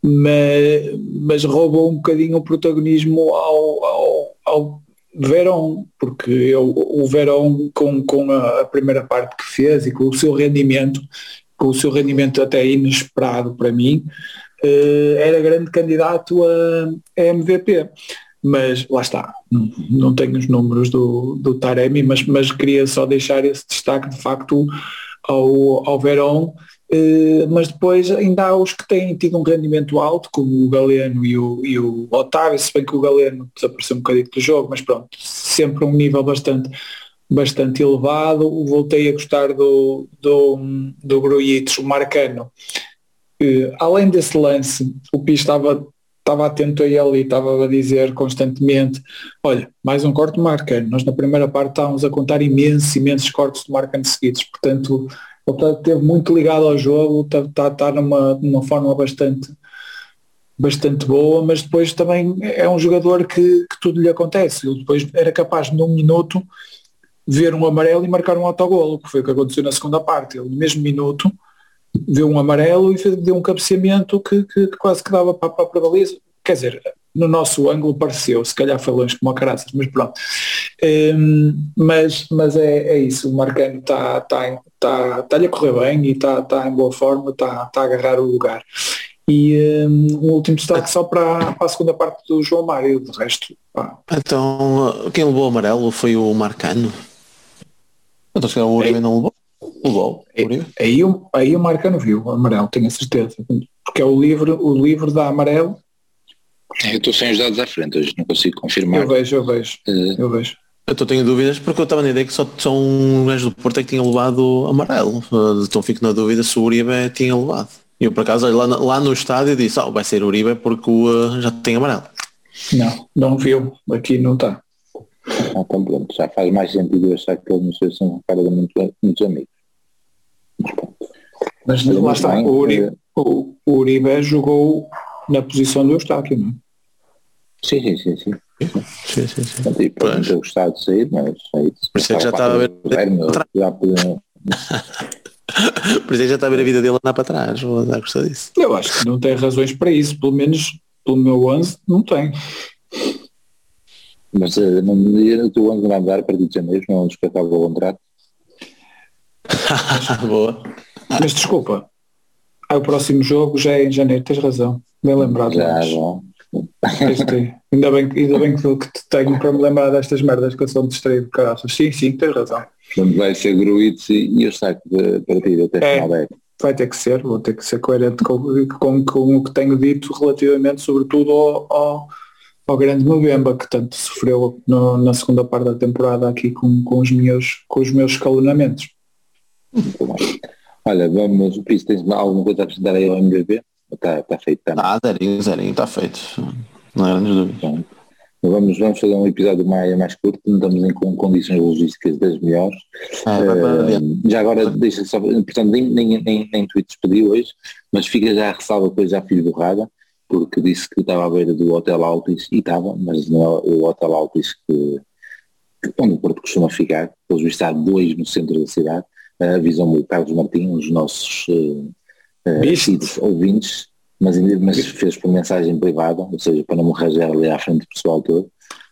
Mas, mas roubou um bocadinho o protagonismo ao, ao, ao Verón, porque eu, o Verón com, com a, a primeira parte que fez e com o seu rendimento, com o seu rendimento até inesperado para mim, eh, era grande candidato a, MVP mas lá está, não, não tenho os números do, do Taremi, mas, mas queria só deixar esse destaque de facto ao, ao Verón, eh, mas depois ainda há os que têm tido um rendimento alto, como o Galeno e o, e o Otávio, se bem que o Galeno desapareceu um bocadinho do jogo, mas pronto, sempre um nível bastante bastante elevado, voltei a gostar do, do, do Grujic, o Marcano, Eh, além desse lance, o Pi estava estava atento a ele e estava a dizer constantemente, olha, mais um corte de Marcano. Nós na primeira parte estávamos a contar imensos, imensos cortes de Marcano seguidos. Portanto, ele esteve muito ligado ao jogo, está, está, está numa, numa forma bastante bastante boa, mas depois também é um jogador que, que tudo lhe acontece. Ele depois era capaz num minuto ver um amarelo e marcar um autogolo, que foi o que aconteceu na segunda parte. Ele no mesmo minuto viu um amarelo e fez- deu um cabeceamento que, que- que quase que dava para a própria baliza. Quer dizer, no nosso ângulo pareceu, se calhar foi longe como a caraças, mas pronto. Hum, mas mas é, é isso, o Marcano está tá, tá, tá-lhe a correr bem e está tá em boa forma, está tá a agarrar o lugar. E hum, um último destaque só para, para a segunda parte do João Mário, de resto, pá, Então, quem levou o amarelo foi o Marcano. Então, se calhar o Uribe não levou. Levou, aí, o- aí o Marcano viu o amarelo, tenho a certeza, porque é o livro, o livro da amarelo, Eu estou sem os dados à frente hoje, não consigo confirmar. eu vejo, eu vejo, Eh, eu vejo. Eu estou tenho dúvidas porque eu estava na ideia que só, só um gajo do Porto é que tinha levado amarelo. Uh, Então fico na dúvida se o Uribe tinha levado. E eu por acaso lá, lá no estádio disse, oh, vai ser Uribe porque o uh, já tem amarelo. Não, não viu, aqui não está. Ah, então pronto, já faz mais sentido eu achar que ele não sei se são cara de muito, muitos amigos. Mas Mas lá está, bem, o, Uri, eh, o, o Uribe jogou na posição do Eustáquio, não é? Sim, sim, sim, sim. Sim, sim, sim. Portanto, e pode Pois. ter gostado de sair, mas é isso. Por isso é que já estava a ver- meu, já <laughs> Por isso é que já está a ver a vida dele andar para trás. Vou andar a gostar disso. Eu acho que não tem razões para isso, pelo menos pelo meu 11 não tem. Mas eh, não me diga que o ano vai mudar a partir de janeiro, não acaba o contrato. <laughs> Boa. Mas desculpa, o próximo jogo já é em janeiro, tens razão. Bem lembrado. Já, de- Ainda bem, que- ainda bem que, que te tenho para me lembrar destas merdas que eu sou distraído, caraças. Sim, sim, tens razão. Portanto, vai ser Gruitz e, o saco de partida até É. final da época. Vai ter que ser, vou ter que ser coerente com, com, com o que tenho dito relativamente, sobretudo ao, ao, ao grande Mbemba, que tanto sofreu no- na segunda parte da temporada aqui com, com, os, meus, com os meus escalonamentos. Olha, vamos, por isso tens alguma coisa a acrescentar aí ao MBB? Está tá feito, está Ah, zerinho, zerinho, está feito. Não era nem dúvida. Então, vamos, vamos fazer um episódio mais, mais curto, não estamos em com condições logísticas das melhores. Eh, adiante. já agora deixa só, portanto, nem, nem, nem, nem tweet despedi hoje, mas fica já a ressalva que eu já fiz borrada, porque disse que estava à beira do Hotel Altis e estava, mas não é o Hotel Altis que, que onde o Porto costuma ficar, pelos vistos há dois no centro da cidade, uh, avisam-me o Carlos Martins, os nossos uh, uh, ouvintes, mas, mas fez por mensagem privada, ou seja, para não me rajar ali à frente do pessoal todo.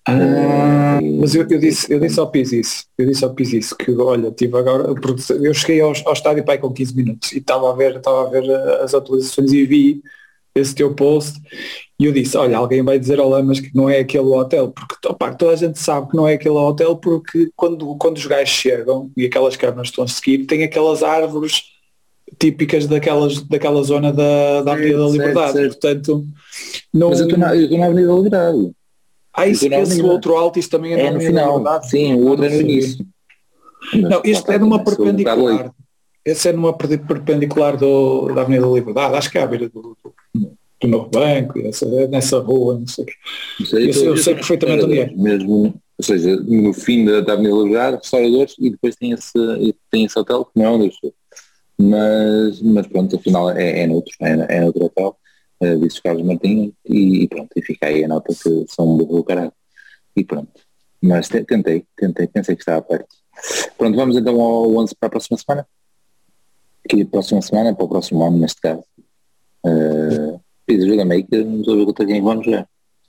Ah, mas eu, eu disse, eu disse ao Pis isso, eu disse ao Pis isso, que olha, tive agora, eu cheguei ao, ao estádio pai com 15 minutos e estava a ver, estava a ver as atualizações e vi esse teu post e eu disse, olha, alguém vai dizer ao Lamas que não é aquele hotel, porque opá, toda a gente sabe que não é aquele hotel porque quando, quando os gajos chegam e aquelas câmaras estão a seguir, tem aquelas árvores típicas daquelas, daquela zona da, da Avenida da Liberdade, certo. portanto não... Mas eu estou na, eu estou na Avenida da Liberdade. Ah, isso, esse outro alto, isso também é, É na no final, sim, o outro é no início. Não, este é numa um perpendicular. Esse é numa per- perpendicular do, da Avenida da Liberdade, acho que é à beira do, do, do Novo Banco, essa, nessa rua, não sei. Não sei, Eu sei- eu sei perfeitamente onde é. Mesmo, ou seja, no fim da, da Avenida Liberdade, restauradores e depois tem esse, tem esse hotel que não é onde eu estou. Mas, mas pronto, afinal é, é noutro, é, é noutro hotel, uh, disse o Carlos Martins e, e pronto, e fica aí a nota que são um burro do caralho. E pronto. Mas te- tentei, tentei, pensei que estava perto. Pronto, vamos então ao 11 para a próxima semana. Que próxima semana, para o próximo ano neste caso. Uh, ajuda-me aí que não estou a ver contra quem vamos jogar.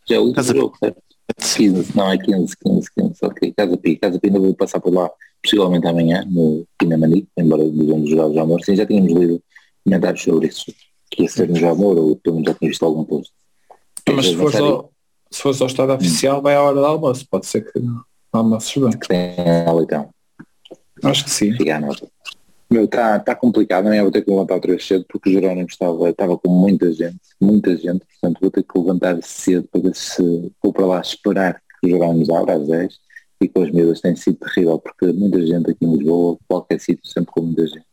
Já é o último jogo, certo? 15, não é 15, 15, 15, ok, Casa Pi, Casa Pi ainda vou passar por lá, possivelmente amanhã, no Pinamanique, embora devemos jogar o Jamor, sim, já tínhamos lido comentários sobre isso, que ia ser no Jamor, ou pelo menos já tinha visto algum post. Mas se fores, aí, ao, se fores ao estado oficial, vai à hora do almoço, pode ser que não almoços bem. que tem a leitão, Acho que sim. fica à nota. Meu, está tá complicado, amanhã vou ter que levantar outra vez cedo, porque o Jerónimo estava, estava com muita gente, muita gente, portanto vou ter que levantar cedo para ver se vou para lá esperar que o Jerónimo abra às 10 e com as medidas tem sido terrível, porque muita gente aqui em Lisboa, qualquer sítio, sempre com muita gente.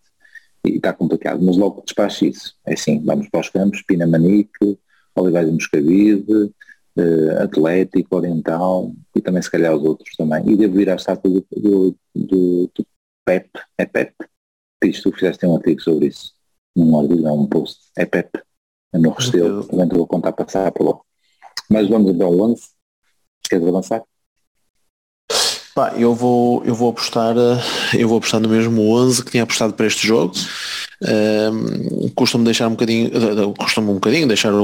E está complicado, mas logo despacho isso. É assim, vamos para os campos, Pinamanique, Olivais de Moscavide, eh, Atlético, Oriental e também se calhar os outros também. E devo ir à estátua do, do, do, do Pep, é Pep? Diz, tu fizeste um artigo sobre isso, num artigo, um post, é Pep, é no Restelo, também te vou contar passar por lá. Mas vamos então ao 11, queres avançar? Pá, eu vou, eu vou apostar, eh, eu vou apostar no mesmo 11 que tinha apostado para este jogo. Um, Custa-me deixar um bocadinho, eh, custa-me um bocadinho deixar o,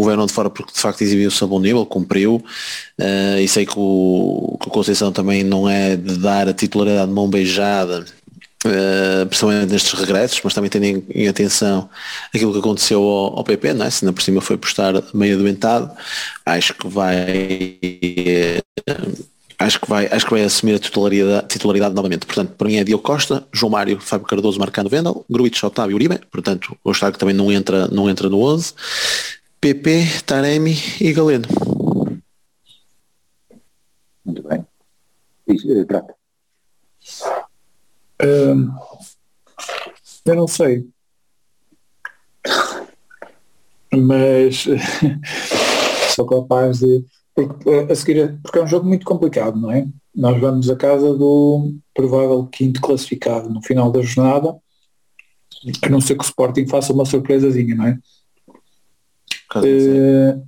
o Vernon de fora porque de facto exibiu-se a bom nível, cumpriu. eh, e sei que o, que o Conceição também não é de dar a titularidade de mão beijada, eh, principalmente nestes regressos, mas também tendo em, atenção aquilo que aconteceu ao, ao PP, não é? se ainda por cima foi postar meio adoentado, acho que vai eh, acho que vai, acho que vai assumir a titularidade, titularidade novamente. Portanto, para mim é Diogo Costa, João Mário, Fábio Cardoso marcando Vendel, Gruitch, Otávio Uribe, portanto o Estado também não entra, não entra no 11, PP, Taremi e Galeno. Muito bem. Prata. Hum, eu não sei. Mas <laughs> sou capaz de. Porque, a seguir, porque é um jogo muito complicado, não é? Nós vamos à casa do provável quinto classificado no final da jornada, a não ser que o Sporting faça uma surpresazinha, não é? Uh,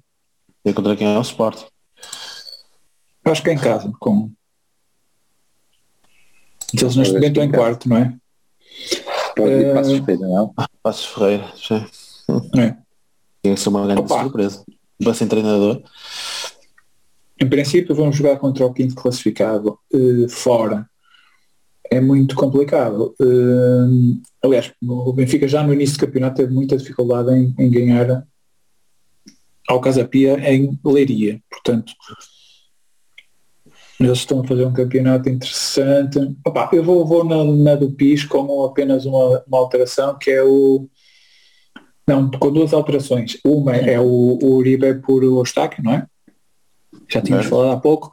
e contra quem é o Sporting? Acho que é em casa, com. Eles neste momento estão em quarto, não é? Pode ir Passos Ferreira, não? Passos Ferreira, sim. É. Tem que ser uma grande Opa. surpresa. Vai ser treinador. Em princípio vamos jogar contra o quinto classificado uh, fora. É muito complicado. Uh, aliás, o Benfica já no início do campeonato teve muita dificuldade em, em ganhar ao Casapia em Leiria. Portanto, eles estão a fazer um campeonato interessante. Opa, eu vou, vou na, na, do PIS com apenas uma, uma alteração que é o. Não, com duas alterações. Uma é o, o Uribe por Ostaque, não é? Já tínhamos é. falado há pouco.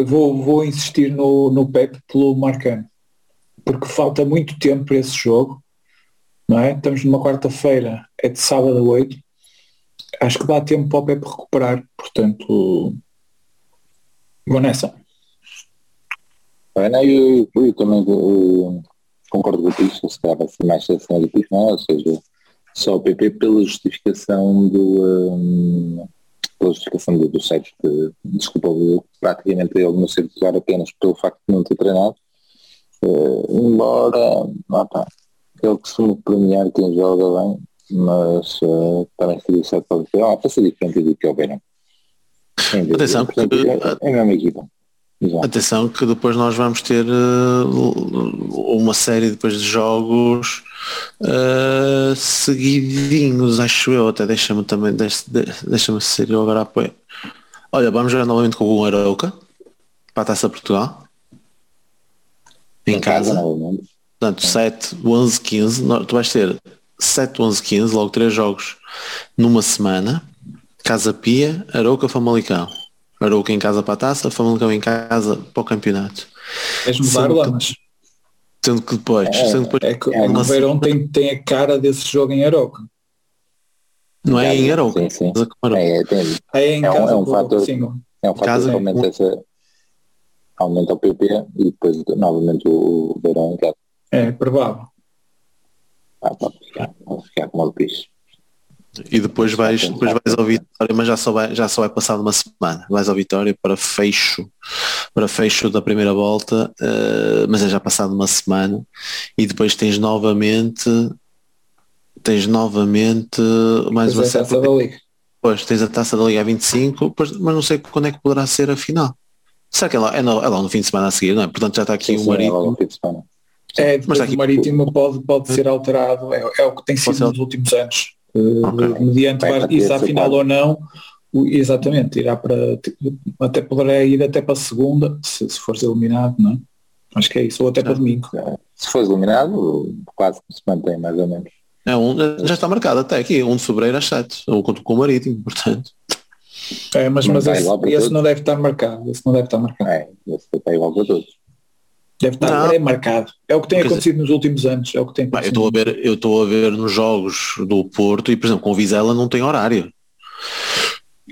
Vou, vou insistir no, no Pep pelo Marcano. Porque falta muito tempo para esse jogo. Não é? Estamos numa quarta-feira, é de sábado a 8. Acho que dá tempo para o Pep recuperar. Portanto, vou nessa. É, não, eu, eu, eu, também eu, concordo com o Picho, se calhar vai ser mais cena do Picho, não, ou seja, só o PP pela justificação do um, pela justificação do, do site que, desculpa, praticamente ele não ser titular apenas pelo facto de não ter treinado, uh, embora opa, ele costuma premiar quem joga bem, mas uh, também seria certo para dizer, ah, ser diferente do que é o Verão. Atenção, é, é a mesma equipa. Exato. Atenção que depois nós vamos ter uh, uma série depois de jogos uh, seguidinhos, acho eu, até deixa-me também, deixa-me ser eu agora apoio. Olha, vamos jogar novamente com o Arauca para a Taça Portugal. Em, em casa. casa Portanto, é. 7, 11, 15. Tu vais ter 7, 11, 15, logo três jogos numa semana. Casa Pia, Arauca, Famalicão. Arouca em casa para a taça, Famalicão em casa para o campeonato. És mudar lá, mas... Sendo que depois, é, sendo depois é que o Verão tem, tem a cara desse jogo em Arouca. Não é em Arouca. Sim, sim. É, é, é, em é, um, é um fator, sim. é um fator casa, que aumenta, essa, aumenta o PP e depois novamente o Verão em casa. É provável. Ah, pode ficar, pode ficar como o piso. E depois vais, depois vais ao Vitória, mas já só vai, já só vai passar uma semana. Vais ao Vitória para fecho, para fecho da primeira volta, uh, mas é já passado uma semana. E depois tens novamente, tens novamente mais uma taça da Liga. Pois, tens a taça da Liga a 25, mas não sei quando é que poderá ser a final. Será que é lá, é, no, é lá no fim de semana a seguir, não é? Portanto já está aqui o Marítimo. É, depois mas o Marítimo pode, pode ser alterado, é, é o que tem sido nos últimos anos. Okay. mediante vai, isso à final ou não, exatamente, irá para até poderá ir até para a segunda, se, se fores eliminado, não é? Acho que é isso, ou até para domingo. Se fores eliminado, quase que se mantém mais ou menos. É um, já está marcado até aqui, 1 de fevereiro às 7, ou contra com o Marítimo, portanto. É, mas, mas esse, esse não deve estar marcado, esse não deve estar marcado. É, esse está igual para todos. Deve estar marcado. É o que tem Quer acontecido dizer, nos últimos anos. É o que tem eu estou a ver, eu estou a ver nos jogos do Porto e, por exemplo, com o Vizela não tem horário.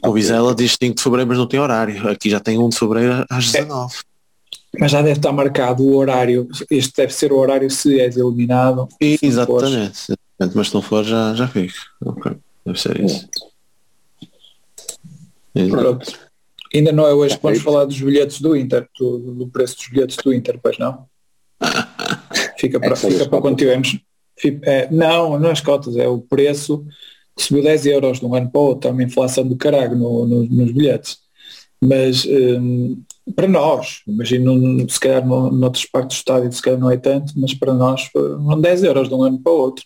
O Vizela diz 5 de fevereiro, mas não tem horário. Aqui já tem 1 de fevereiro às 19. É. Mas já deve estar marcado o horário. Este deve ser o horário se és eliminado. Exatamente. Mas se não for já, já fica. Okay. Deve ser isso. Pronto. Ainda não é hoje que vamos falar dos bilhetes do Inter, do, do, preço dos bilhetes do Inter, pois não? Fica para, é fica para quando tivermos. É, não, não é as cotas, é o preço que subiu 10 euros de um ano para o outro, é uma inflação do caralho no, no, nos bilhetes. Mas um, para nós, imagino se calhar no, noutras partes do estádio se calhar não é tanto, mas para nós foram 10 euros de um ano para o outro.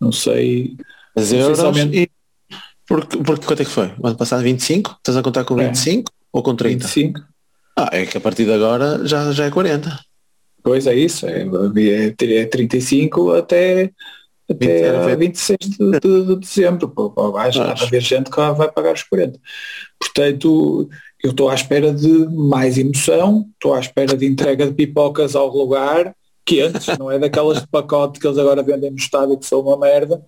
Não sei. 10 euros e porque, porque quanto é que foi? O ano passado 25? Estás a contar com 25 é. ou com 30? 25. Ah, é que a partir de agora já, já é 40. Pois é isso, é, é 35 até, até 26 de, de, de dezembro. Pô, já vai haver gente que vai pagar os 40. Portanto, eu estou à espera de mais emoção, estou à espera de entrega de pipocas ao lugar, que antes não é daquelas de pacote que eles agora vendem no estádio que são uma merda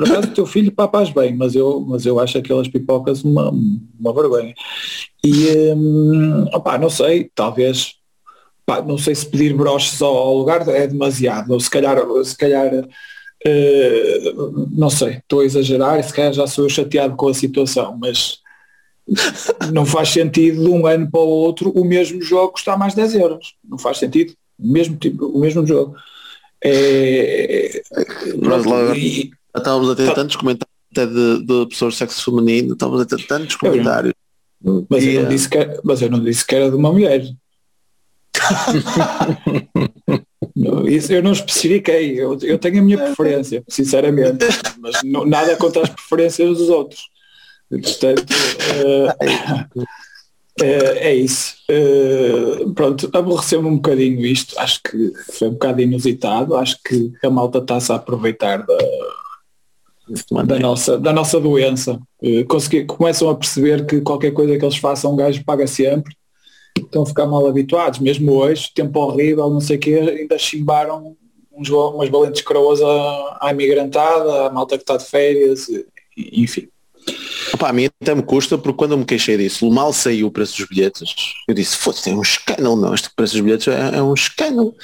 Por acaso o teu filho papás bem, mas eu, mas eu acho aquelas pipocas uma, uma vergonha. E, hum, opá, não sei, talvez, pá, não sei se pedir broches ao, ao lugar é demasiado, ou se calhar, se calhar uh, não sei, estou a exagerar, se calhar já sou eu chateado com a situação, mas não faz sentido de um ano para o outro o mesmo jogo custar mais 10 euros. Não faz sentido. O mesmo, tipo, o mesmo jogo. É, Nós lá e- estávamos a ter Tá. tantos comentários até de, de pessoas de sexo feminino, estávamos a ter tantos comentários. mas, eu E, não eh, disse que, era- mas eu não disse que era de uma mulher. <laughs> Não, Isso eu não especifiquei, eu, eu tenho a minha preferência, sinceramente, mas não- nada contra as preferências dos outros. Portanto, eh, eh, é isso. Eh, pronto, aborreceu-me um bocadinho isto, acho que foi um bocado inusitado, acho que a malta está-se a aproveitar da, da nossa, da nossa doença. Eh, consegui- começam a perceber que qualquer coisa que eles façam um gajo paga sempre. Estão a ficar mal habituados. Mesmo hoje, tempo horrível, não sei o quê, ainda chimbaram uns, umas valentes coroas à, à imigrantada, à malta que está de férias, enfim. Opa, a mim até me custa porque quando eu me queixei disso, mal saiu o preço dos bilhetes, eu disse, foda-se, é um escândalo, não, este preço dos bilhetes é, é um escândalo.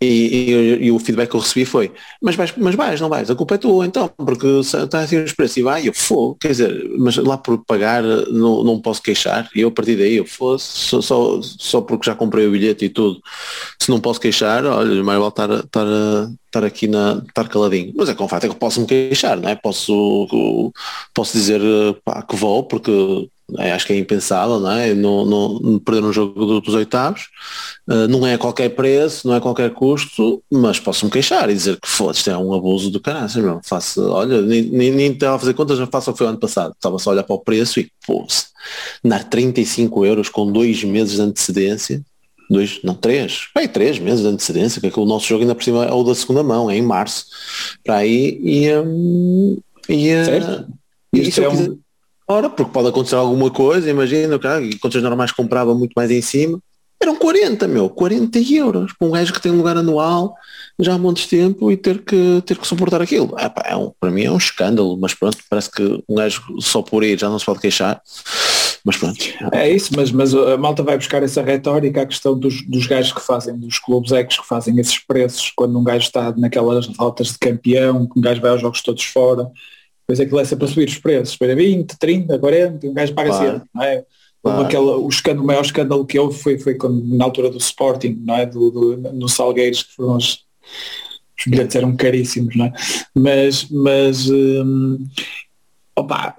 E, e- e o feedback que eu recebi foi, mas vais, mas vais, não vais, a culpa é tua então, porque está assim os preços e vai, eu fogo, quer dizer, mas lá por pagar não, não posso queixar, e eu a partir daí eu fosse, só, só, só porque já comprei o bilhete e tudo, se não posso queixar, olha, mais vale estar, estar, estar aqui na, estar caladinho. Mas é com fato é que posso me queixar, não é? Posso, posso dizer pá, que vou, porque é, acho que é impensável, não é? Não, não, perder um jogo do- dos oitavos, Uh, não é a qualquer preço, não é a qualquer custo, mas posso-me queixar e dizer que foda isto é um abuso do caraças, meu. Faço, olha, nem, nem, nem estava a fazer contas, já faço o que foi o ano passado. Estava só a olhar para o preço e, pô, dar 35 euros com dois meses de antecedência, dois, não, três, bem, três meses de antecedência, que é que o nosso jogo ainda por cima é o da segunda mão, é em março, para aí, e, hum, e, uh, Certo. e É Ora, porque pode acontecer alguma coisa, imagina, cara, e contas normais comprava muito mais em cima. Eram 40, meu, 40 euros para um gajo que tem um lugar anual já há montes de tempo e ter que, ter que suportar aquilo. É, pá, é um, para mim é um escândalo, mas pronto, parece que um gajo só por ir já não se pode queixar. Mas pronto. É isso, mas, mas a malta vai buscar essa retórica, a questão dos, dos gajos que fazem, dos clubes ecos que fazem esses preços quando um gajo está naquelas rotas de campeão, que um gajo vai aos jogos todos fora, depois aquilo é sempre a subir os preços, para 20, 30, 40, um gajo paga Claro. sempre, não é? Claro. aquela, o, escândalo, o maior escândalo que houve foi, foi quando, na altura do Sporting, não é? Do, do, no Salgueiros, que foram os, os bilhetes eram caríssimos, não é? Mas, mas hum, opa,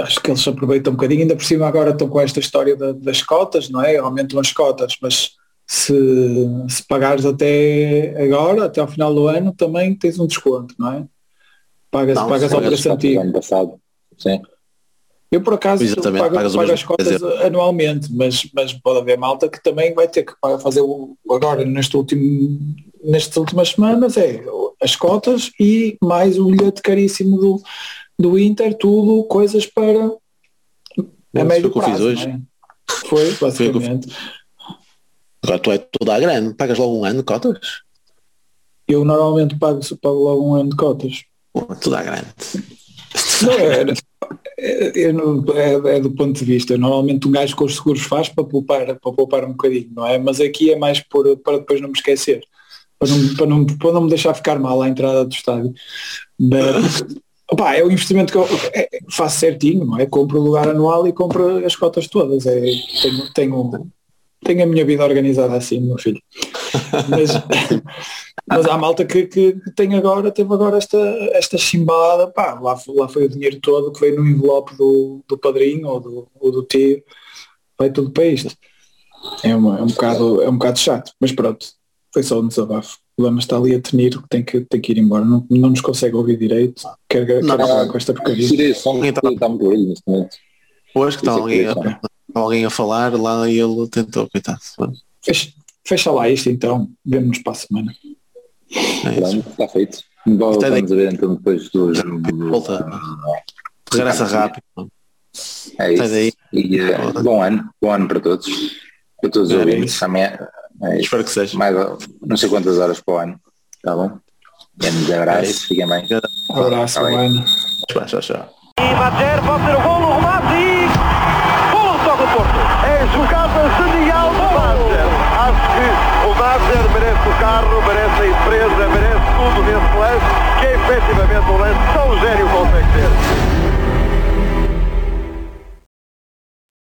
acho que eles aproveitam um bocadinho, ainda por cima agora estão com esta história da- das cotas, não é? Aumentam as cotas, mas se, se pagares até agora, até ao final do ano, também tens um desconto, não é? Pagas, Não, pagas ao preço antigo. ano passado. Sim. Eu por acaso Exatamente, pago, pago as cotas anualmente, mas, mas pode haver malta que também vai ter que fazer o, agora neste último, nestas últimas semanas é as cotas e mais o bilhete caríssimo do, do Inter, tudo coisas para a Foi médio o que eu fiz prazo. hoje. é? Foi, basicamente. Agora tu é toda a grande, pagas logo um ano de cotas? Eu normalmente pago, pago logo um ano de cotas. Pô, toda a grande. Não, é, é, é, não- é- é do ponto de vista. Normalmente um gajo com os seguros faz para poupar, para poupar um bocadinho, não é? Mas aqui é mais por, para depois não me esquecer. Para não, para, não, para não me deixar ficar mal à entrada do estádio. Mas, <laughs> opá, é o investimento que eu é, faço certinho, não é? Compro o lugar anual e compro as cotas todas. É, tenho, tenho, tenho a minha vida organizada assim, meu filho. Mas, mas há malta que, que tem agora, teve agora esta, esta chimbada, pá, lá, lá foi o dinheiro todo que veio no envelope do, do padrinho ou do, ou do tio, vai tudo para isto. É, uma, é, um bocado, é um bocado chato, mas pronto, foi só um desabafo. O Lama está ali a tenir que tem que, tem que ir embora, não, não nos consegue ouvir direito, quer, quer Não, acabar com esta porcaria. Então- está muito barulho neste momento. Hoje que está é alguém, é, a, alguém a falar lá e ele tentou, coitado. Fecha, fecha lá isto então, vemos-nos para a semana. É isso. Está feito. Vamos Está vamos ver então depois do Volta. Regressa rápido. É Sai daí. isso. E, eh, bom ano, bom ano para todos. Para todos os É ouvintes. isso. Amanhã, é isso. Espero que seja. Mais não sei quantas horas para o ano. Tá bom? Grandes abraços, fiquem bem. Um abraço, Tá bem. mano. Tchau, tchau, tchau. E Madjer pode ser o gol, o remate e... Do Porto. É jogada lance, que efetivamente um lance tão gênio consegue ter.